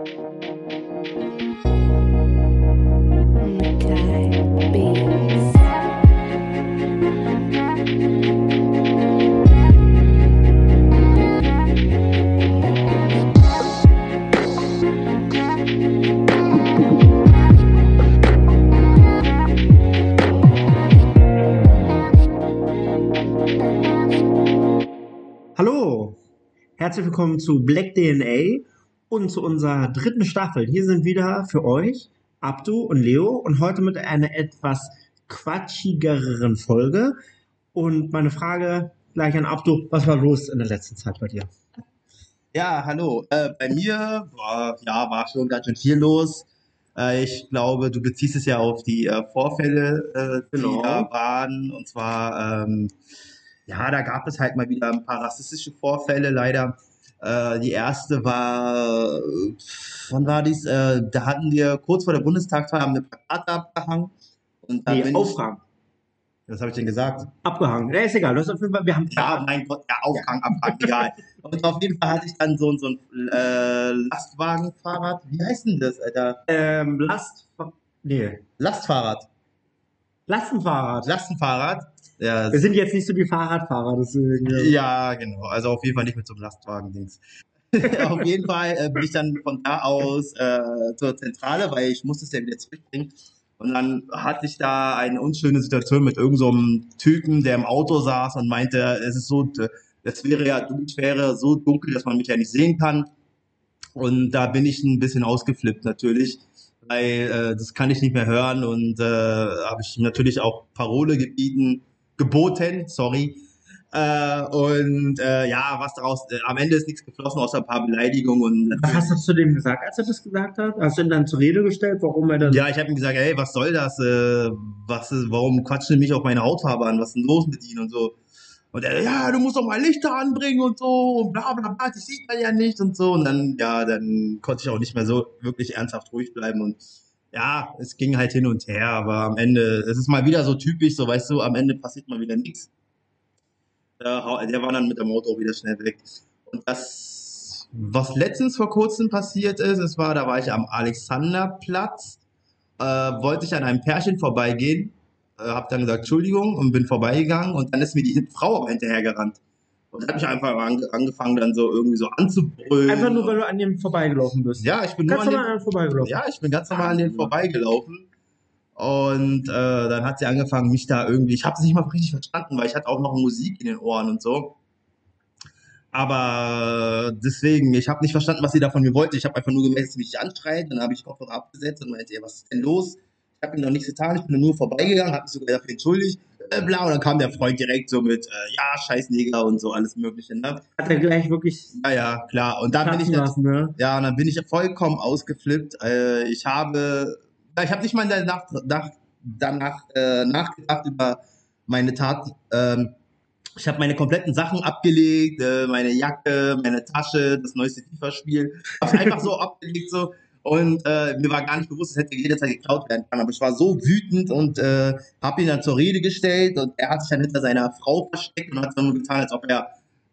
Hallo, herzlich willkommen zu Black DNA und zu unserer dritten Staffel. Hier sind wieder für euch Abdu und Leo und heute mit einer etwas quatschigeren Folge. Und meine Frage gleich an Abdu, was war los in der letzten Zeit bei dir? Ja, hallo. Äh, bei mir war, ja, war schon ganz schön viel los. Äh, ich glaube, du beziehst es ja auf die äh, Vorfälle, äh, die Genau. da waren. Und zwar, ähm, ja, da gab es halt mal wieder ein paar rassistische Vorfälle, leider. Äh, die erste war, wann war dies? Äh, da hatten wir kurz vor der Bundestagswahl haben wir Plakate abgehangen. Und da Nee. Ich, was habe ich denn gesagt? Abgehangen. Ja, ist egal. Du hast auf jeden Fall, wir haben Ja, mein Gott, ja, Aufhang, Abhang, egal. Und auf jeden Fall hatte ich dann so, so ein äh, Lastwagenfahrrad. Wie heißt denn das, Alter? ähm, Last, nee, Lastfahrrad. Lastenfahrrad. Lastenfahrrad. Ja, Wir sind jetzt nicht so die Fahrradfahrer, deswegen. ja, genau. Also auf jeden Fall nicht mit so einem Lastwagen-Dings. auf jeden Fall äh, bin ich dann von da aus äh, zur Zentrale, weil ich musste es ja wieder zurückbringen. Und dann hatte ich da eine unschöne Situation mit irgendeinem so Typen, der im Auto saß und meinte, es ist so, es wäre ja, es wäre so dunkel, dass man mich ja nicht sehen kann. Und da bin ich ein bisschen ausgeflippt natürlich, weil äh, das kann ich nicht mehr hören und äh, habe ich natürlich auch Parole gebieten, geboten, sorry. Äh, und äh, ja, was daraus, äh, am Ende ist nichts geflossen, außer ein paar Beleidigungen und Was hast du zu dem gesagt, als er das gesagt hat? Hast du ihn dann zur Rede gestellt, warum er dann. Ja, ich habe ihm gesagt, ey, was soll das? Äh, was ist, warum quatschen die mich auf meine Hautfarbe an? Was ist denn los mit ihnen und so? Und er, ja, du musst doch mal Lichter anbringen und so und bla bla bla, das sieht man ja nicht und so. Und dann, ja, dann konnte ich auch nicht mehr so wirklich ernsthaft ruhig bleiben und ja, es ging halt hin und her, aber am Ende, es ist mal wieder so typisch, so weißt du, am Ende passiert mal wieder nichts. Der, war dann mit dem auch wieder schnell weg. Und das, was letztens vor kurzem passiert ist, es war, da war ich am Alexanderplatz, äh, wollte ich an einem Pärchen vorbeigehen, äh, habe dann gesagt Entschuldigung und bin vorbeigegangen und dann ist mir die Frau hinterhergerannt. Und hat mich einfach ange angefangen dann so irgendwie so anzubrüllen. Einfach nur, weil du an dem vorbeigelaufen bist. ja, ich bin nur Ganz an normal dem, an dem vorbeigelaufen. ja, ich bin ganz normal an denen vorbeigelaufen. Und äh, dann hat sie angefangen, mich da irgendwie, ich habe es nicht mal richtig verstanden, weil ich hatte auch noch Musik in den Ohren und so. Aber deswegen, ich habe nicht verstanden, was sie da von mir wollte. Ich habe einfach nur gemerkt, dass sie mich anschreit. Dann habe ich Kopfhörer abgesetzt und meinte, was ist denn los? Ich habe ihm noch nichts getan, ich bin nur vorbeigegangen, habe mich sogar dafür entschuldigt. Äh, bla, und dann kam der Freund direkt so mit, äh, ja, scheiß Neger und so, alles mögliche. Ne? Hat er gleich wirklich Ja, ja, klar. Und da bin ich dann, lassen, ne? ja, und dann bin ich vollkommen ausgeflippt. Äh, ich habe, ich habe nicht mal danach, nach, danach äh, nachgedacht über meine Tat. Ähm, ich habe meine kompletten Sachen abgelegt, äh, meine Jacke, meine Tasche, das neueste FIFA-Spiel. Habe einfach so abgelegt so. Und äh, mir war gar nicht bewusst, es hätte jederzeit geklaut werden können. Aber ich war so wütend und äh, habe ihn dann zur Rede gestellt und er hat sich dann hinter seiner Frau versteckt und hat so getan, als ob er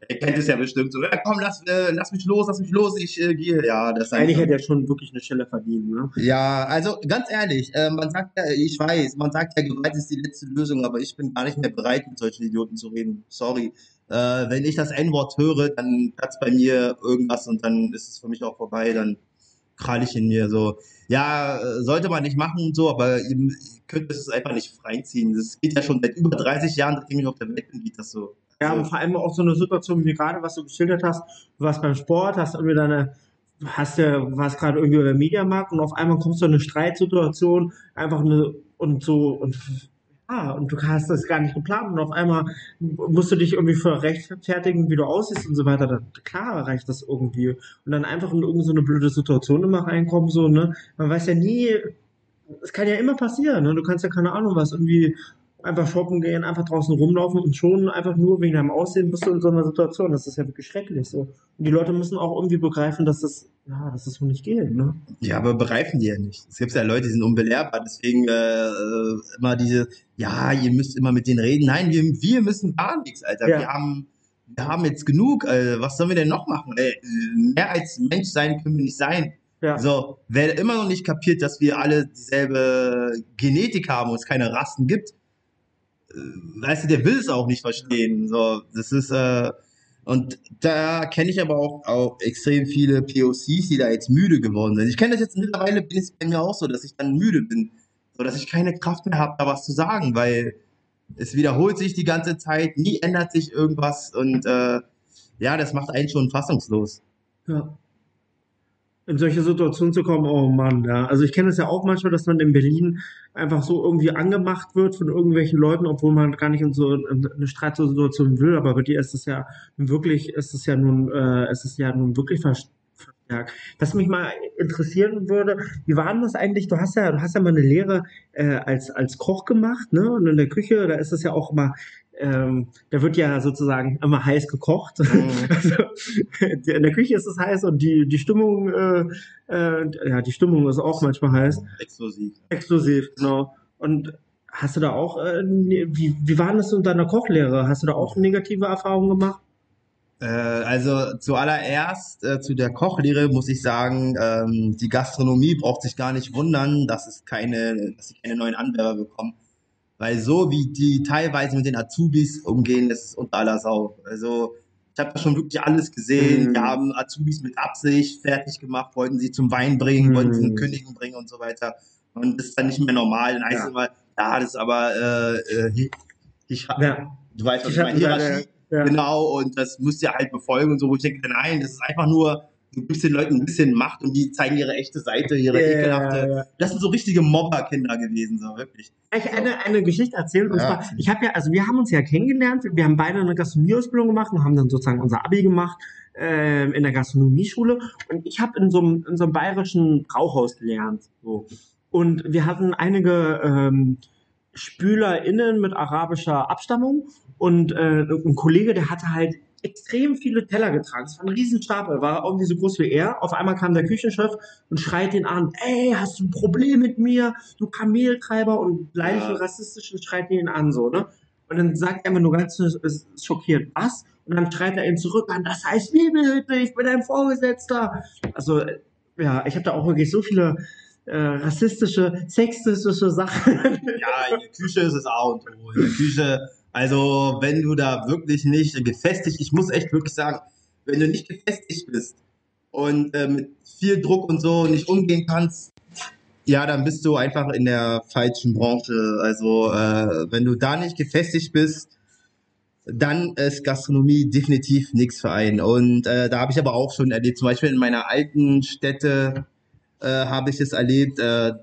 er kennt es ja bestimmt so, ja, komm, lass, äh, lass mich los, lass mich los, ich äh, gehe. Ja, das Eigentlich hätte er schon wirklich eine Stelle verdient, ne? Ja, also ganz ehrlich, äh, man sagt ja, ich weiß, man sagt ja, Gewalt ist die letzte Lösung, aber ich bin gar nicht mehr bereit, mit solchen Idioten zu reden. Sorry. Äh, wenn ich das N-Wort höre, dann platzt bei mir irgendwas und dann ist es für mich auch vorbei, dann krall ich in mir so. Ja, sollte man nicht machen und so, aber ihr, könnt es einfach nicht freiziehen. Das geht ja schon seit über 30 Jahren, seitdem ich auf der Welt bin, geht das so. Ja, Also- und vor allem auch so eine Situation wie gerade, was du geschildert hast. Du warst beim Sport, hast irgendwie deine, hast ja, warst gerade irgendwie beim Mediamarkt und auf einmal kommst du in eine Streitsituation, einfach eine, und so, und, ja, und du hast das gar nicht geplant und auf einmal musst du dich irgendwie für rechtfertigen, wie du aussiehst und so weiter. Da, klar reicht das irgendwie. Und dann einfach in irgendeine blöde Situation immer reinkommen, so, ne? Man weiß ja nie, es kann ja immer passieren, ne? Du kannst ja keine Ahnung was, irgendwie einfach shoppen gehen, einfach draußen rumlaufen und schon einfach nur wegen deinem Aussehen bist du in so einer Situation. Das ist ja wirklich schrecklich so. Und die Leute müssen auch irgendwie begreifen, dass das, ja, dass das so nicht geht, ne? Ja, aber begreifen die ja nicht. Es gibt ja Leute, die sind unbelehrbar, deswegen äh, immer diese, ja, ihr müsst immer mit denen reden. Nein, wir, wir müssen gar nichts, Alter. Ja. Wir haben wir haben jetzt genug. Äh, was sollen wir denn noch machen? Ey, mehr als Mensch sein können wir nicht sein. Ja. So, wer immer noch nicht kapiert, dass wir alle dieselbe Genetik haben und es keine Rassen gibt, weißt du, der will es auch nicht verstehen. So, das ist, äh, und da kenne ich aber auch, auch extrem viele POCs, die da jetzt müde geworden sind. Ich kenne das jetzt mittlerweile, bin es bei mir auch so, dass ich dann müde bin. So, dass ich keine Kraft mehr habe, da was zu sagen, weil es wiederholt sich die ganze Zeit, nie ändert sich irgendwas und äh, ja, das macht einen schon fassungslos. Ja. In solche Situationen zu kommen, oh Mann, ja. Also ich kenne es ja auch manchmal, dass man in Berlin einfach so irgendwie angemacht wird von irgendwelchen Leuten, obwohl man gar nicht in so in eine Streitsituation will. Aber bei dir ist es ja wirklich, ist es ja nun, äh, ist es ja nun wirklich verstärkt. Was mich mal interessieren würde, wie war denn das eigentlich? Du hast ja, du hast ja mal eine Lehre äh, als als Koch gemacht, ne? Und in der Küche, da ist es ja auch immer ähm, da wird ja sozusagen immer heiß gekocht. Mhm. Also, in der Küche ist es heiß und die, die Stimmung, äh, äh, ja, die Stimmung ist auch manchmal heiß. Explosiv. Explosiv, genau. Und hast du da auch, äh, ne- wie, wie war das in deiner Kochlehre? Hast du da auch negative Erfahrungen gemacht? Äh, also zuallererst äh, zu der Kochlehre muss ich sagen, ähm, die Gastronomie braucht sich gar nicht wundern, dass es keine, dass sie keine neuen Anwerber bekommen. Weil so wie die teilweise mit den Azubis umgehen, das ist unter aller Sau. Also ich habe da schon wirklich alles gesehen. Mhm. Wir haben Azubis mit Absicht fertig gemacht, wollten sie zum Wein bringen, wollten sie Mhm. zum Kündigen bringen und so weiter. Und das ist dann nicht mehr normal. Dann heißt Ja. es immer, ja, das ist aber äh, äh, ich, Ja, du weißt, was Ich meine, Hierarchie. ja. Genau, und das müsst ihr halt befolgen und so, wo ich denke, nein, das ist einfach nur, du gibst den Leuten ein bisschen Macht und die zeigen ihre echte Seite, ihre Ja, ekelhafte. Das sind so richtige Mobberkinder gewesen, so wirklich. Ich eine, eine Geschichte erzählen. Und Ja. zwar, ich habe ja, also wir haben uns ja kennengelernt. Wir haben beide eine Gastronomieausbildung gemacht und haben dann sozusagen unser Abi gemacht ähm, in der Gastronomieschule. Und ich habe in so einem in so einem bayerischen Brauhaus gelernt. So. Und wir hatten einige ähm, SpülerInnen mit arabischer Abstammung und äh, ein Kollege, der hatte halt extrem viele Teller getragen. Es war ein Riesenstapel, war irgendwie so groß wie er. Auf einmal kam der Küchenchef und schreit ihn an, ey, hast du ein Problem mit mir? Du Kameltreiber und gleichen Ja. rassistischen schreit ihn an, so, ne? Und dann sagt er mir nur ganz schockiert, was? Und dann schreit er ihn zurück an, das heißt wie bitte, ich bin dein Vorgesetzter. Also, ja, ich habe da auch wirklich so viele äh, rassistische, sexistische Sachen. Ja, in der Küche ist es A und O. In der Küche, also wenn du da wirklich nicht gefestigt, ich muss echt wirklich sagen, wenn du nicht gefestigt bist und äh, mit viel Druck und so nicht umgehen kannst, ja, dann bist du einfach in der falschen Branche. Also äh, wenn du da nicht gefestigt bist, dann ist Gastronomie definitiv nichts für einen. Und äh, da habe ich aber auch schon erlebt, zum Beispiel in meiner alten Stätte äh, habe ich es erlebt, äh,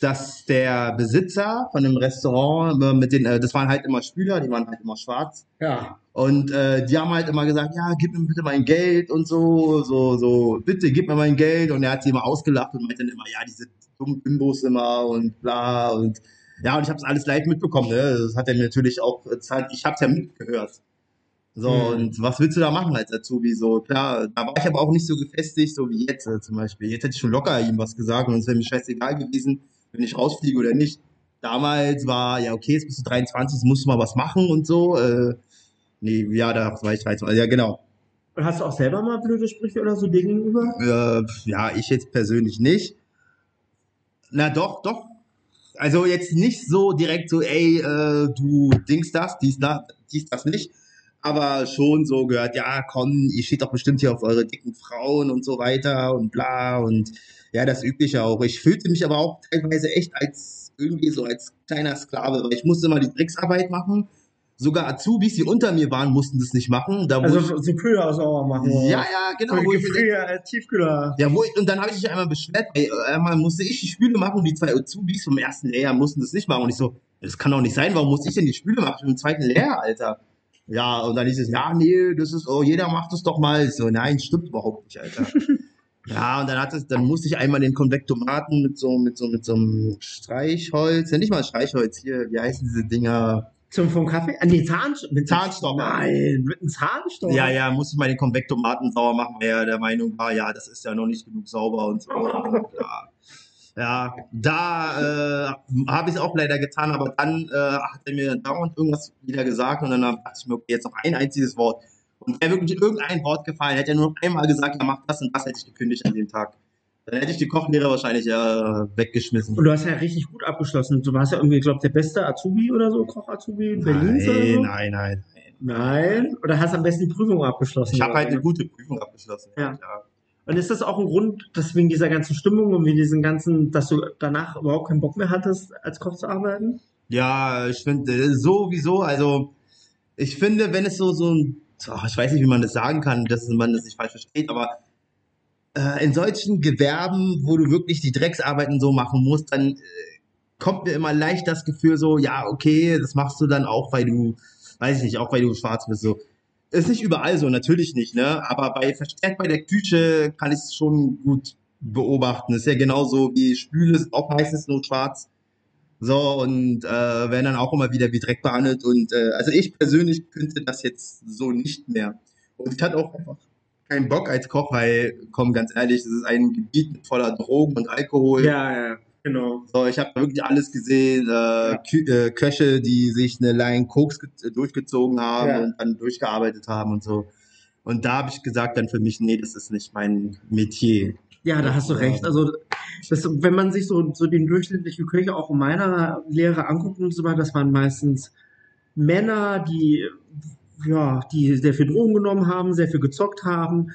dass der Besitzer von dem Restaurant äh, mit den, äh, das waren halt immer Spüler, die waren halt immer schwarz. ja. Und äh, die haben halt immer gesagt, ja, gib mir bitte mein Geld und so, so, so, bitte gib mir mein Geld. Und er hat sie immer ausgelacht und meinte dann immer, ja, diese dummen Bimbos immer und bla und ja, und ich habe es alles live mitbekommen. Ne? Das hat er mir natürlich auch, hat, ich habe es ja mitgehört. So, Mhm. und was willst du da machen als Azubi? So, klar, da war ich aber auch nicht so gefestigt, so wie jetzt äh, zum Beispiel. Jetzt hätte ich schon locker ihm was gesagt und es wäre mir scheißegal gewesen, wenn ich rausfliege oder nicht. Damals war, ja, okay, jetzt bist du 23, jetzt musst du mal was machen und so. Äh, nee, ja, da war ich 23, ja, genau. Und hast du auch selber mal blöde Sprüche oder so dir gegenüber? Äh, ja, ich jetzt persönlich nicht. Na doch, doch. Also jetzt nicht so direkt so, ey, äh, du dings das, dies, das, dies, das nicht. Aber schon so gehört, ja, komm, ihr steht doch bestimmt hier auf eure dicken Frauen und so weiter und bla und ja, das Übliche auch. Ich fühlte mich aber auch teilweise echt als irgendwie so als kleiner Sklave, weil ich musste immer die Drecksarbeit machen. Sogar Azubis, die unter mir waren, mussten das nicht machen. Da, Also ich, so Kühler sauber machen. ja, ja, genau. Wo ich Gefrier, äh, Tiefkühler. ja, wo ich, und dann habe ich mich einmal beschwert, ey, einmal musste ich die Spüle machen und die zwei Azubis vom ersten Lehrjahr mussten das nicht machen. Und ich so, das kann doch nicht sein, warum muss ich denn die Spüle machen im zweiten Lehrjahr, Alter? Ja, und dann hieß es, ja, nee, das ist, oh, jeder macht es doch mal. So, nein, stimmt überhaupt nicht, Alter. ja, und dann hat es, dann musste ich einmal den Konvektomaten mit so, mit so, mit so einem Streichholz, ja, nicht mal Streichholz, hier, wie heißen diese Dinger? Zum vom Kaffee? An die Zahnstocher. Mit Zahnstocher. Nein, mit einem Zahnstocher. Ja, ja, musste ich mal den Konvektomaten sauber machen, weil er der Meinung war, ja, das ist ja noch nicht genug sauber und so. Ja. Ja, da äh, habe ich es auch leider getan, aber dann äh, hat er mir dauernd irgendwas wieder gesagt und dann dachte ich mir, okay, jetzt noch ein einziges Wort. Und wäre wirklich irgendein Wort gefallen, hätte er nur noch einmal gesagt, ja, mach das und das, hätte ich gekündigt an dem Tag. Dann hätte ich die Kochlehre wahrscheinlich äh, weggeschmissen. Und du hast ja richtig gut abgeschlossen. Du warst ja irgendwie, glaube der beste Azubi oder so, Koch-Azubi in Berlin. oder so. Nein, nein, nein. Nein. Oder hast am besten die Prüfung abgeschlossen? Ich habe halt eine ne? gute Prüfung abgeschlossen. Ja. Und ist das auch ein Grund, dass wegen dieser ganzen Stimmung und wegen diesen ganzen, dass du danach überhaupt keinen Bock mehr hattest, als Koch zu arbeiten? Ja, ich finde äh, sowieso, also ich finde, wenn es so, so ein, ach, ich weiß nicht, wie man das sagen kann, dass man das nicht falsch versteht, aber äh, in solchen Gewerben, wo du wirklich die Drecksarbeiten so machen musst, dann äh, kommt mir immer leicht das Gefühl so, ja, okay, das machst du dann auch, weil du, weiß ich nicht, auch weil du schwarz bist, so. Ist nicht überall so, natürlich nicht, ne? Aber bei verstärkt bei der Küche kann ich es schon gut beobachten. Ist ja genauso wie Spüle ist auch meistens nur schwarz. So, und äh, werden dann auch immer wieder wie Dreck behandelt. Und äh, also ich persönlich könnte das jetzt so nicht mehr. Und ich hatte auch einfach keinen Bock als Koch, weil, komm, ganz ehrlich, das ist ein Gebiet voller Drogen und Alkohol. Ja, ja, genau. So, ich habe wirklich alles gesehen. Äh, Kü äh, Köche, die sich eine Line Koks ge- durchgezogen haben Ja. und dann durchgearbeitet haben und so. Und da habe ich gesagt dann für mich, nee, das ist nicht mein Metier. Ja, da hast du recht. Also, das, wenn man sich so, so den durchschnittlichen Köche auch in meiner Lehre anguckt und so weiter, das waren meistens Männer, die, ja, die sehr viel Drogen genommen haben, sehr viel gezockt haben.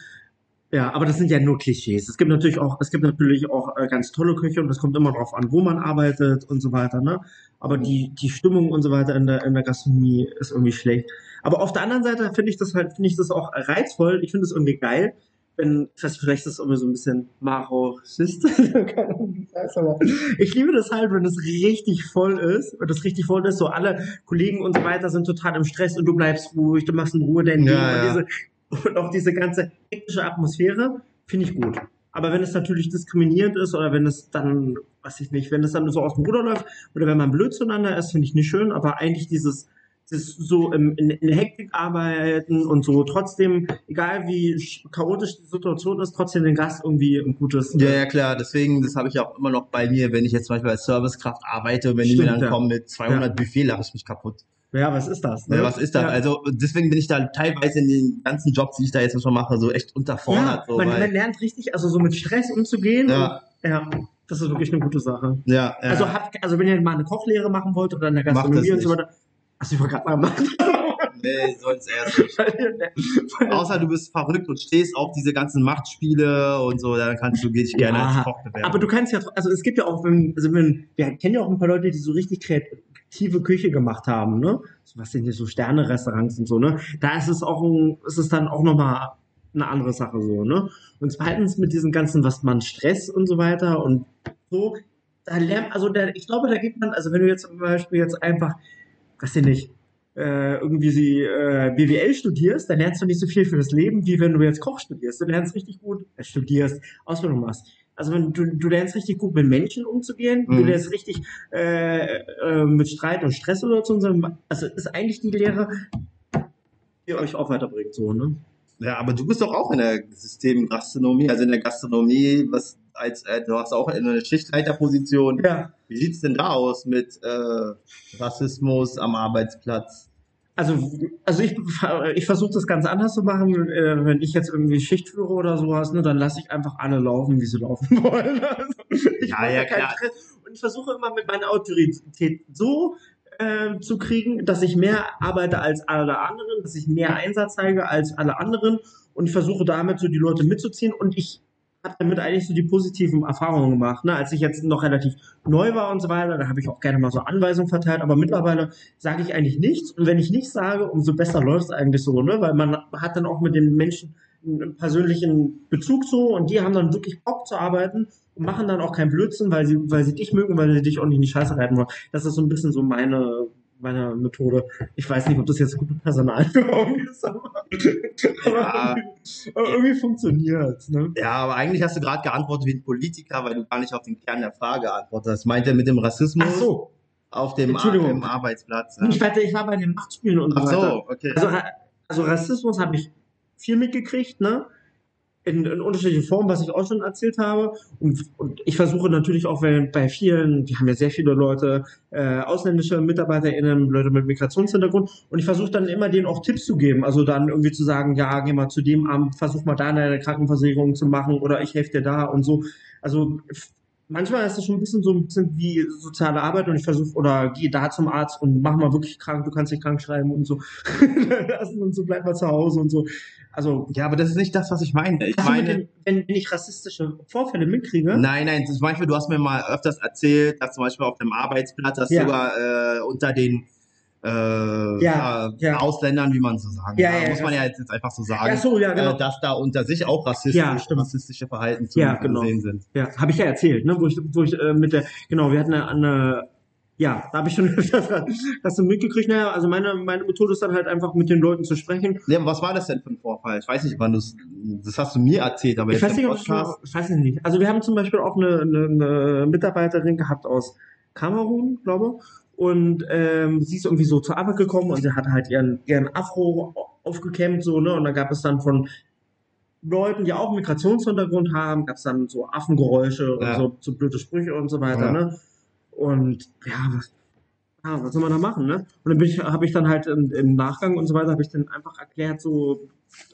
Ja, aber das sind ja nur Klischees. Es gibt natürlich auch, es gibt natürlich auch äh, ganz tolle Köche und es kommt immer darauf an, wo man arbeitet und so weiter, ne? Aber die, die Stimmung und so weiter in der, in der Gastronomie ist irgendwie schlecht. Aber auf der anderen Seite finde ich das halt, finde ich das auch reizvoll. Ich finde es irgendwie geil, wenn, ich weiß, vielleicht ist das irgendwie so ein bisschen Marochist. Aber ich liebe das halt, wenn es richtig voll ist, wenn das richtig voll ist, so alle Kollegen und so weiter sind total im Stress und du bleibst ruhig, du machst in Ruhe dein Ding Ja, ja. und diese, und auch diese ganze hektische Atmosphäre finde ich gut. Aber wenn es natürlich diskriminierend ist oder wenn es dann, weiß ich nicht, wenn es dann so aus dem Ruder läuft oder wenn man blöd zueinander ist, finde ich nicht schön, aber eigentlich dieses, so im, in, in der Hektik arbeiten und so trotzdem, egal wie sch- chaotisch die Situation ist, trotzdem den Gast irgendwie ein gutes. Ja, ja, klar. Deswegen, das habe ich auch immer noch bei mir, wenn ich jetzt zum Beispiel als Servicekraft arbeite und wenn die mir Stimmt, dann ja. kommen mit 200 Ja. Buffet, lache ich mich kaputt. Ja, was ist das? Ja, was ist das? Ja. Also deswegen bin ich da teilweise in den ganzen Jobs, die ich da jetzt schon mache, so echt ja, unterfordert. so, man, man lernt richtig, also so mit Stress umzugehen. Ja. Und, ja, das ist wirklich eine gute Sache. ja, ja. Also, habt, also wenn ihr mal eine Kochlehre machen wollt oder in der Gastronomie das und so weiter. Ich wollte gerade mal machen. nee, soll's erst nicht. Außer du bist verrückt und stehst auf diese ganzen Machtspiele und so, dann kannst du dich gerne Ja, als Koch bewerben. Aber du kannst ja, also es gibt ja auch, wenn, also wenn, wir kennen ja auch ein paar Leute, die so richtig kreative Küche gemacht haben, ne? So, was sind hier so Sterne-Restaurants und so, ne? Da ist es auch ein, ist es dann auch nochmal eine andere Sache so, ne? Und zweitens mit diesem ganzen, was man Stress und so weiter und so, da lernt, also da, ich glaube, da gibt man, also wenn du jetzt zum Beispiel jetzt einfach, was ich nicht, äh, irgendwie sie, äh, BWL studierst, dann lernst du nicht so viel für das Leben, wie wenn du jetzt Koch studierst. Du lernst richtig gut, äh, studierst, Ausbildung machst. Also wenn du, du lernst richtig gut mit Menschen umzugehen, du Mhm. lernst richtig äh, äh, mit Streit und Stress oder so. Also ist eigentlich die Lehre, die euch auch weiterbringt, so, ne? Ja, aber du bist doch auch in der Systemgastronomie, also in der Gastronomie, was als äh, du hast auch eine Schichtleiterposition. Ja. Wie sieht's denn da aus mit äh, Rassismus am Arbeitsplatz? Also, also ich, ich versuche das ganz anders zu machen. Äh, wenn ich jetzt irgendwie Schicht führe oder sowas, ne, dann lasse ich einfach alle laufen, wie sie laufen wollen. Also, ich Ja, ja, klar. Stress. Und ich versuche immer mit meiner Autorität so äh, zu kriegen, dass ich mehr arbeite als alle anderen, dass ich mehr Einsatz zeige als alle anderen. Und ich versuche damit so die Leute mitzuziehen. Und ich habe damit eigentlich so die positiven Erfahrungen gemacht. Ne? Als ich jetzt noch relativ neu war und so weiter, da habe ich auch gerne mal so Anweisungen verteilt. Aber mittlerweile sage ich eigentlich nichts. Und wenn ich nichts sage, umso besser läuft es eigentlich so, ne? Weil man hat dann auch mit den Menschen einen persönlichen Bezug so und die haben dann wirklich Bock zu arbeiten und machen dann auch keinen Blödsinn, weil sie, weil sie dich mögen, weil sie dich auch nicht in die Scheiße reiten wollen. Das ist so ein bisschen so meine, meine Methode. Ich weiß nicht, ob das jetzt gute Personalführung ist, aber, Ja. aber irgendwie funktioniert ne? Ja, aber eigentlich hast du gerade geantwortet wie ein Politiker, weil du gar nicht auf den Kern der Frage geantwortet hast. Meint er mit dem Rassismus Ach so. auf dem Ar Entschuldigung. im Arbeitsplatz? Ich, warte, ich war bei den Machtspielen und so Ach weiter. so, okay. Also, also Rassismus habe ich viel mitgekriegt, ne? In, in unterschiedlichen Formen, was ich auch schon erzählt habe. Und, und ich versuche natürlich auch, wenn bei vielen, wir haben ja sehr viele Leute, äh, ausländische MitarbeiterInnen, Leute mit Migrationshintergrund, und ich versuche dann immer denen auch Tipps zu geben. Also dann irgendwie zu sagen, ja, geh mal zu dem Amt, versuch mal da eine Krankenversicherung zu machen oder ich helfe dir da und so. Also manchmal ist das schon ein bisschen so ein bisschen wie soziale Arbeit und ich versuche oder geh da zum Arzt und mach mal wirklich krank, du kannst dich krank schreiben und so. und so bleib mal zu Hause und so. Also Ja, aber das ist nicht das, was ich meine. Ich mit meine, dem, wenn, wenn ich rassistische Vorfälle mitkriege? nein, nein, zum Beispiel, du hast mir mal öfters erzählt, dass zum Beispiel auf dem Arbeitsplatz, dass Ja. sogar äh, unter den äh, Ja, ja. Ausländern, wie man so sagen Ja, kann, ja, muss man ja jetzt, jetzt einfach so sagen, so, ja, genau. äh, dass da unter sich auch rassistische Verhalten zu genau. sehen sind. Ja, habe ich ja erzählt, ne? Wo ich, wo ich äh, mit der, genau, wir hatten eine, eine ja, da habe ich schon hast du mitgekriegt, naja, also meine, meine Methode ist dann halt einfach mit den Leuten zu sprechen. Ja, aber was war das denn für ein Vorfall? Ich weiß nicht, wann du das hast du mir erzählt, aber Ich jetzt weiß nicht, ob ich, Podcast. ich weiß es nicht. Also wir haben zum Beispiel auch eine, eine, eine Mitarbeiterin gehabt aus Kamerun, glaube und ähm, sie ist irgendwie so zur Arbeit gekommen und sie hat halt ihren, ihren Afro aufgekämmt, so, ne? Und da gab es dann von Leuten, die auch Migrationshintergrund haben, gab es dann so Affengeräusche Ja. und so, so blöde Sprüche und so weiter, Ja. ne? Und ja, was, ja, was soll man da machen, ne? Und dann habe ich dann halt im, im Nachgang und so weiter, habe ich dann einfach erklärt, so,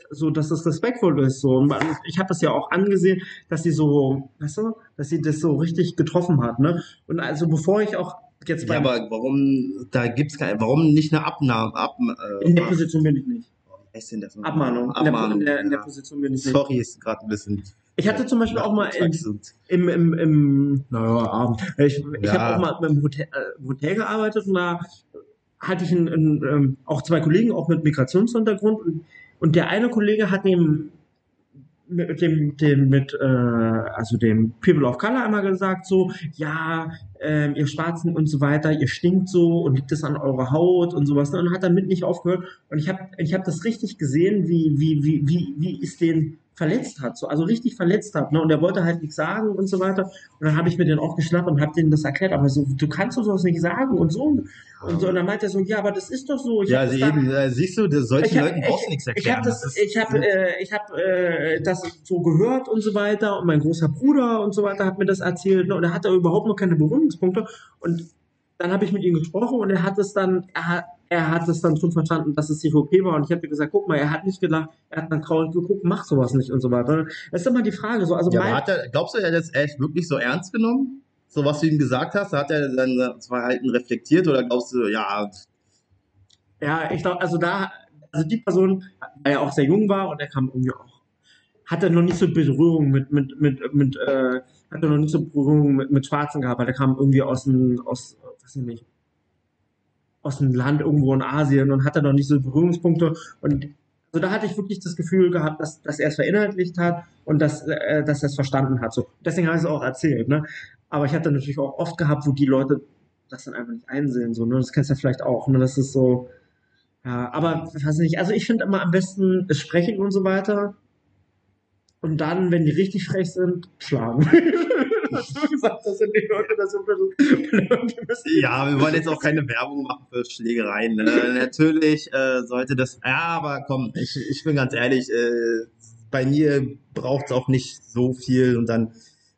so, dass das respektvoll ist, so. Und ich habe das ja auch angesehen, dass sie so, weißt du, dass sie das so richtig getroffen hat, ne? Und also bevor ich auch jetzt Ja, aber warum, da gibt's kein, warum nicht eine Abnahme, ab, äh, in der Position bin ich nicht. wie heißt denn das noch? Abmahnung. In der, Abmahnung. in der, in der. Position bin ich nicht. Sorry, ist gerade ein bisschen. Ich hatte zum Beispiel auch mal Nachmittags im, im, im naja, Abend. Ich, ich Ja. habe auch mal im Hotel, äh, im Hotel gearbeitet und da hatte ich einen, einen, ähm, auch zwei Kollegen, auch mit Migrationshintergrund. Und, und der eine Kollege hat dem mit dem, dem mit äh, also dem People of Color einmal gesagt so ja ähm, ihr Schwarzen und so weiter ihr stinkt so und liegt es an eurer Haut und sowas ne? und hat damit nicht aufgehört und ich habe ich habe das richtig gesehen wie wie wie wie wie es den verletzt hat so also richtig verletzt hat ne und er wollte halt nichts sagen und so weiter. Und dann habe ich mir den auch geschnappt und habe denen das erklärt aber so du kannst doch sowas nicht sagen und so. Und so und dann meinte er so ja aber das ist doch so. Ich Ja, hab also das da- eben, äh, siehst du, das- solchen ich hab- Leuten brauchst du nichts ich erklären. habe das, ich habe, äh, ich habe äh, das so gehört und so weiter. Und mein großer Bruder und so weiter hat mir das erzählt ne, und er hatte überhaupt noch keine Berührungspunkte. Und dann habe ich mit ihm gesprochen und er hat es dann, er hat, er hat es dann schon verstanden, dass es nicht okay war und ich habe gesagt, guck mal, er hat nicht gelacht, er hat dann traurig geguckt, mach sowas nicht und so weiter. Das ist immer die Frage, so also ja, mein, er, glaubst du, er hat das echt wirklich so ernst genommen? So was du ihm gesagt hast, hat er dann das Verhalten reflektiert oder glaubst du, ja, Ja, ich glaube, also da, also die Person, weil er auch sehr jung war und er kam irgendwie auch, hatte noch nicht so Berührung mit, mit, mit, mit, äh, hatte noch nicht so Berührung mit, mit Schwarzen gehabt, weil er kam irgendwie aus dem, aus, weiß ich nicht, aus dem Land irgendwo in Asien und hatte noch nicht so Berührungspunkte und also da hatte ich wirklich das Gefühl gehabt, dass, dass er es verinnerlicht hat und dass, äh, dass er es verstanden hat. So. Deswegen habe ich es auch erzählt. Ne? Aber ich hatte natürlich auch oft gehabt, wo die Leute das dann einfach nicht einsehen. So, ne? Das kennst du ja vielleicht auch. Ne? Das ist so, ja, aber weiß nicht, also ich finde immer am besten das Sprechen und so weiter. Und dann, wenn die richtig frech sind, schlagen. Hast du gesagt, das sind die Leute, das sind die müssen. ja, wir wollen jetzt auch keine Werbung machen für Schlägereien. Ne? Natürlich äh, sollte das, ja, aber komm, ich, ich bin ganz ehrlich, äh, bei mir braucht es auch nicht so viel und dann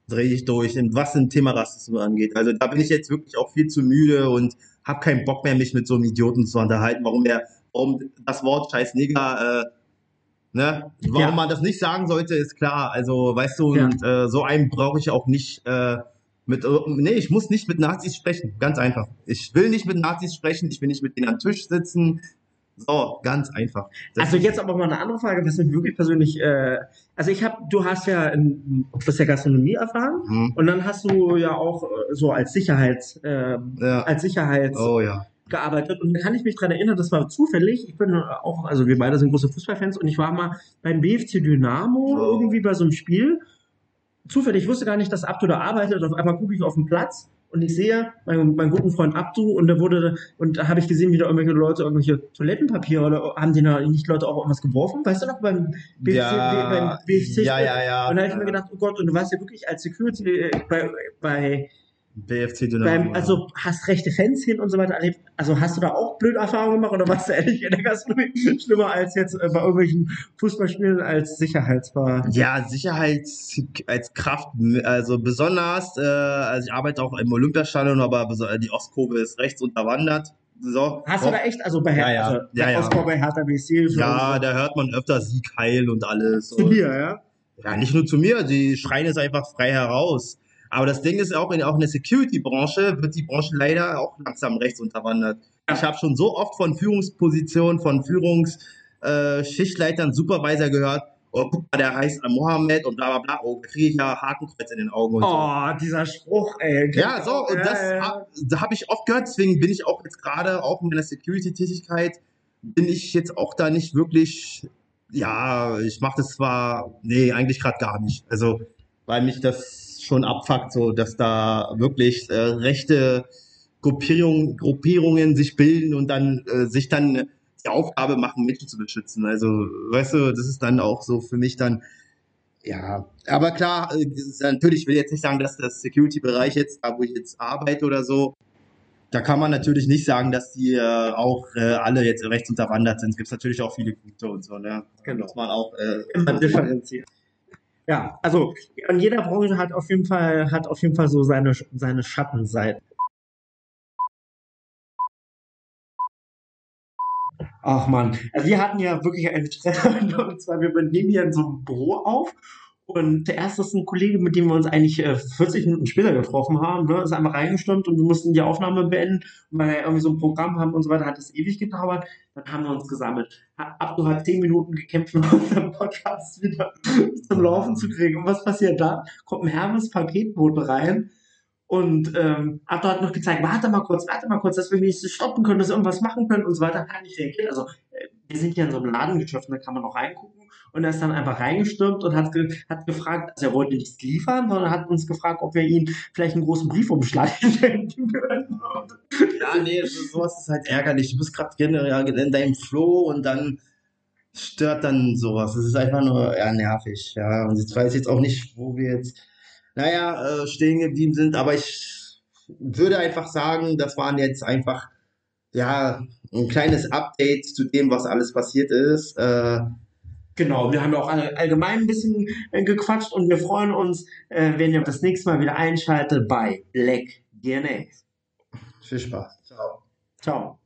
drehe ich durch, und was ein Thema Rassismus angeht. Also da bin ich jetzt wirklich auch viel zu müde und habe keinen Bock mehr, mich mit so einem Idioten zu unterhalten, warum der, warum das Wort scheiß Neger, äh, ne, warum Ja. man das nicht sagen sollte, ist klar. Also, weißt du, Ja. und äh, so einen brauche ich auch nicht äh, mit, äh, nee, ich muss nicht mit Nazis sprechen, ganz einfach. Ich will nicht mit Nazis sprechen, ich will nicht mit denen am Tisch sitzen. So, ganz einfach. Das Also jetzt aber mal eine andere Frage, was mich wirklich persönlich, äh, also ich habe, du hast ja, in, du hast ja Gastronomie erfahren Hm, und dann hast du ja auch äh, so als Sicherheits, äh, ja. als Sicherheits Oh ja. Gearbeitet. Und da kann ich mich dran erinnern, das war zufällig, ich bin auch, also wir beide sind große Fußballfans und ich war mal beim BFC Dynamo Oh. irgendwie bei so einem Spiel, zufällig, ich wusste gar nicht, dass Abdu da arbeitet, auf einmal gucke ich auf den Platz und ich sehe meinen, meinen guten Freund Abdu und da wurde, und da habe ich gesehen, wie da irgendwelche Leute irgendwelche Toilettenpapier oder haben die da nicht Leute auch irgendwas geworfen, weißt du noch, beim BFC, ja, beim BFC ja, ja, ja. und da habe ich mir gedacht, oh Gott, und du warst ja wirklich als Security äh, bei, bei BFC Dynamo. Beim, also hast rechte Fans hin und so weiter erlebt. Also hast du da auch blöde Erfahrungen gemacht oder warst du ehrlich in der Gastronomie schlimmer als jetzt äh, bei irgendwelchen Fußballspielen als Sicherheitsver... Ja, Sicherheit als Kraft, also besonders, äh, also ich arbeite auch im Olympiastadion, aber die Ostkurve ist rechts unterwandert. So. Hast du da echt, also bei Ja, Hertha, ja. also Ja, der ja. Ausbau bei Hertha BSC Ja, da hört man öfter Sieg heil und alles. zu Und- dir, ja? Ja, nicht nur zu mir, die schreien es einfach frei heraus. Aber das Ding ist auch in, auch in der Security-Branche wird die Branche leider auch langsam rechts unterwandert. Ich habe schon so oft von Führungspositionen, von Führungsschichtleitern, äh, Supervisor gehört, oh, guck mal, der heißt Mohammed und bla bla bla, oh, da kriege ich ja Hakenkreuz in den Augen und so. Oh, dieser Spruch, ey. Ja, so, und das hab, da habe ich oft gehört, deswegen bin ich auch jetzt gerade, auch in meiner Security-Tätigkeit, bin ich jetzt auch da nicht wirklich, ja, ich mache das zwar, nee, eigentlich gerade gar nicht. Also, weil mich das schon abfuckt, so, dass da wirklich äh, rechte Gruppierungen, Gruppierungen sich bilden und dann äh, sich dann die Aufgabe machen, Menschen zu beschützen. Also, weißt du, das ist dann auch so für mich dann, ja, aber klar, äh, natürlich, ich will jetzt nicht sagen, dass das Security-Bereich jetzt, da wo ich jetzt arbeite oder so, da kann man natürlich nicht sagen, dass die äh, auch äh, alle jetzt rechts unterwandert sind. Es gibt natürlich auch viele gute und so, ne? Genau. Muss man auch, äh, immer differenzieren. Ja, also an jeder Branche hat auf jeden Fall hat auf jeden Fall so seine seine Schattenseiten. Ach man, also wir hatten ja wirklich einen Stress und zwar wir nehmen hier in so einem Büro auf und der erste ist ein Kollege, mit dem wir uns eigentlich äh, 40 Minuten später getroffen haben, ne, ist einmal reingestürmt und wir mussten die Aufnahme beenden, und weil wir irgendwie so ein Programm haben und so weiter, hat es ewig gedauert. Dann haben wir uns gesammelt. Abdu hat 10 Minuten gekämpft, um unseren Podcast wieder zum Laufen zu kriegen. Und was passiert da? Kommt ein Hermes Paketboot rein und ähm, Abdu hat noch gezeigt, warte mal kurz, warte mal kurz, dass wir nicht stoppen können, dass wir irgendwas machen können und so weiter. Hat nicht reagiert. Also wir sind ja in so einem Ladengeschäft, da kann man auch reingucken. Und er ist dann einfach reingestürmt und hat, ge hat gefragt, also er wollte nichts liefern, sondern hat uns gefragt, ob wir ihm vielleicht einen großen Briefumschlag schenken können. ja, nee, sowas ist halt ärgerlich. Du bist gerade in deinem Flow und dann stört dann sowas. Das ist einfach nur ja, nervig, ja. Und jetzt weiß ich jetzt auch nicht, wo wir jetzt, naja, äh, stehen geblieben sind, aber ich würde einfach sagen, das waren jetzt einfach, ja, ein kleines Update zu dem, was alles passiert ist. Äh, Genau, wir haben ja auch all- allgemein ein bisschen äh, gequatscht und wir freuen uns, äh, wenn ihr das nächste Mal wieder einschaltet bei Black DNA. viel Spaß. Ciao. Ciao.